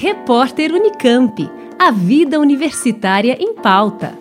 Repórter Unicamp. A vida universitária em pauta.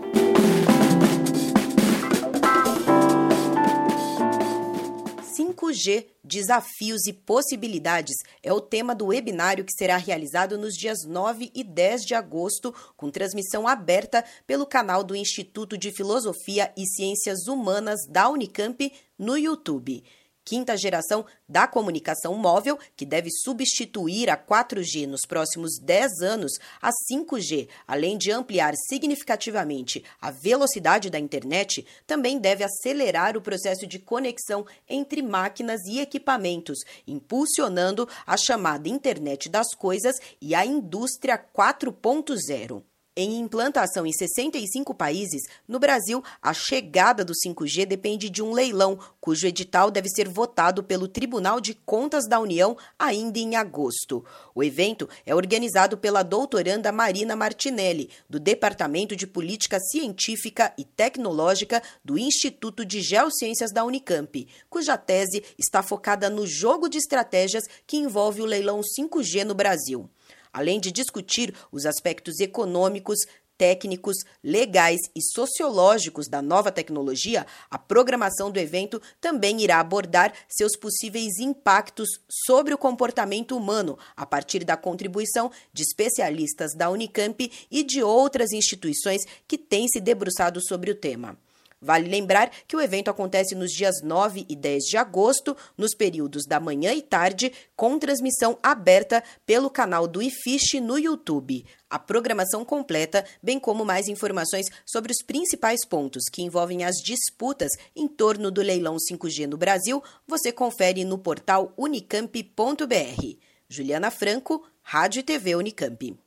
g Desafios e Possibilidades é o tema do webinário que será realizado nos dias 9 e 10 de agosto, com transmissão aberta pelo canal do Instituto de Filosofia e Ciências Humanas da Unicamp no YouTube quinta geração da comunicação móvel, que deve substituir a 4G nos próximos 10 anos, a 5G, além de ampliar significativamente a velocidade da internet, também deve acelerar o processo de conexão entre máquinas e equipamentos, impulsionando a chamada internet das coisas e a indústria 4.0. Em implantação em 65 países, no Brasil, a chegada do 5G depende de um leilão, cujo edital deve ser votado pelo Tribunal de Contas da União ainda em agosto. O evento é organizado pela doutoranda Marina Martinelli, do Departamento de Política Científica e Tecnológica do Instituto de Geociências da Unicamp, cuja tese está focada no jogo de estratégias que envolve o leilão 5G no Brasil além de discutir os aspectos econômicos, técnicos, legais e sociológicos da nova tecnologia, a programação do evento também irá abordar seus possíveis impactos sobre o comportamento humano, a partir da contribuição de especialistas da Unicamp e de outras instituições que têm se debruçado sobre o tema. Vale lembrar que o evento acontece nos dias 9 e 10 de agosto, nos períodos da manhã e tarde, com transmissão aberta pelo canal do iFish no YouTube. A programação completa, bem como mais informações sobre os principais pontos que envolvem as disputas em torno do leilão 5G no Brasil, você confere no portal unicamp.br. Juliana Franco, Rádio e TV Unicamp.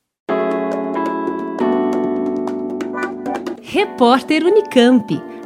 Repórter Unicamp.